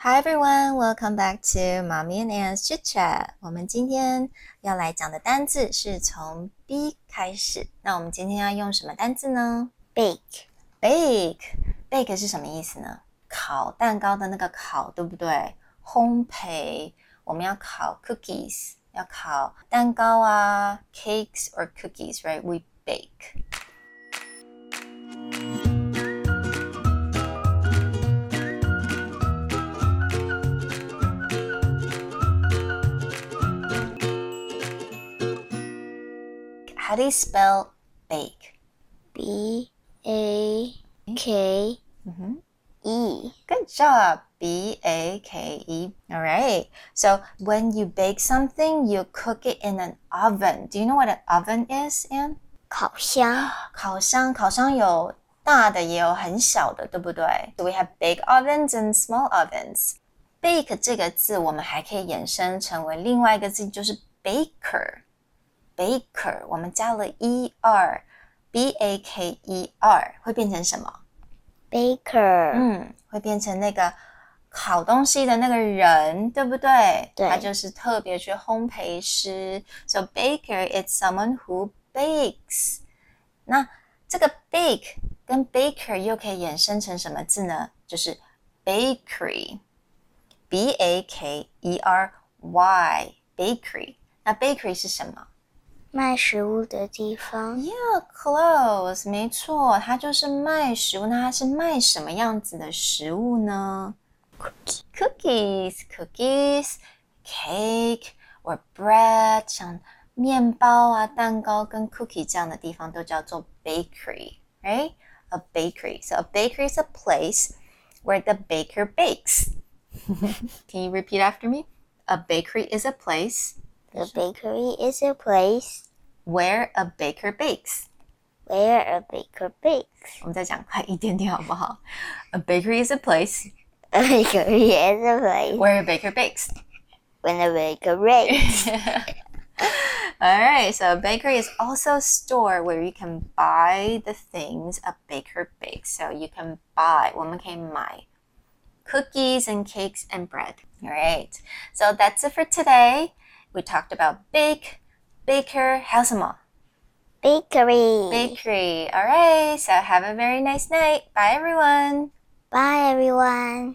Hi everyone, welcome back to Mommy and Anne's Chit Chat。我们今天要来讲的单字是从 B 开始。那我们今天要用什么单字呢 bake bake bake 是什么意思呢？烤蛋糕的那个烤，对不对？烘焙，我们要烤 cookies，要烤蛋糕啊，cakes or cookies，right？We bake。How do you spell bake? B A K Mm-hmm. E Good job. B A K E. All right. So when you bake something, you cook it in an oven. Do you know what an oven is, Anne? 烤箱烤箱，烤箱有大的也有很小的，对不对？So we have big ovens and small ovens. Bake 这个字，我们还可以衍生成为另外一个字，就是 baker。 baker，我们加了 e r b a k e r，会变成什么？ baker 嗯，会变成那个烤东西的那个人，对不对？对他就是特别去烘焙师。So baker is someone who bakes。那这个 bake 跟 baker 又可以衍生成什么字呢？就是 bakery，b a k e r y bakery。那 bakery 是什么？ 卖食物的地方 Yeah, close，没错，它就是卖食物。那它是卖什么样子的食物呢？Cookies, cookies, cake or bread，像面包啊、蛋糕跟 cookie 这样的地方都叫做 bakery，right? A bakery. So a bakery is a place where the baker bakes. Can you repeat after me? A bakery is a place The bakery is a place where a baker bakes. where a baker bakes 我们再讲快一点点好不好？A bakery is a place A bakery is a place where a baker bakes. when a baker bakes All right, so a bakery is also a store where you can buy the things a baker bakes. So you can buy, 我们可以买 cookies and cakes and bread. All right, so that's it for today. We talked about bake, baker, 还有什么 bakery bakery. All right, so have a very nice night. Bye, everyone. Bye everyone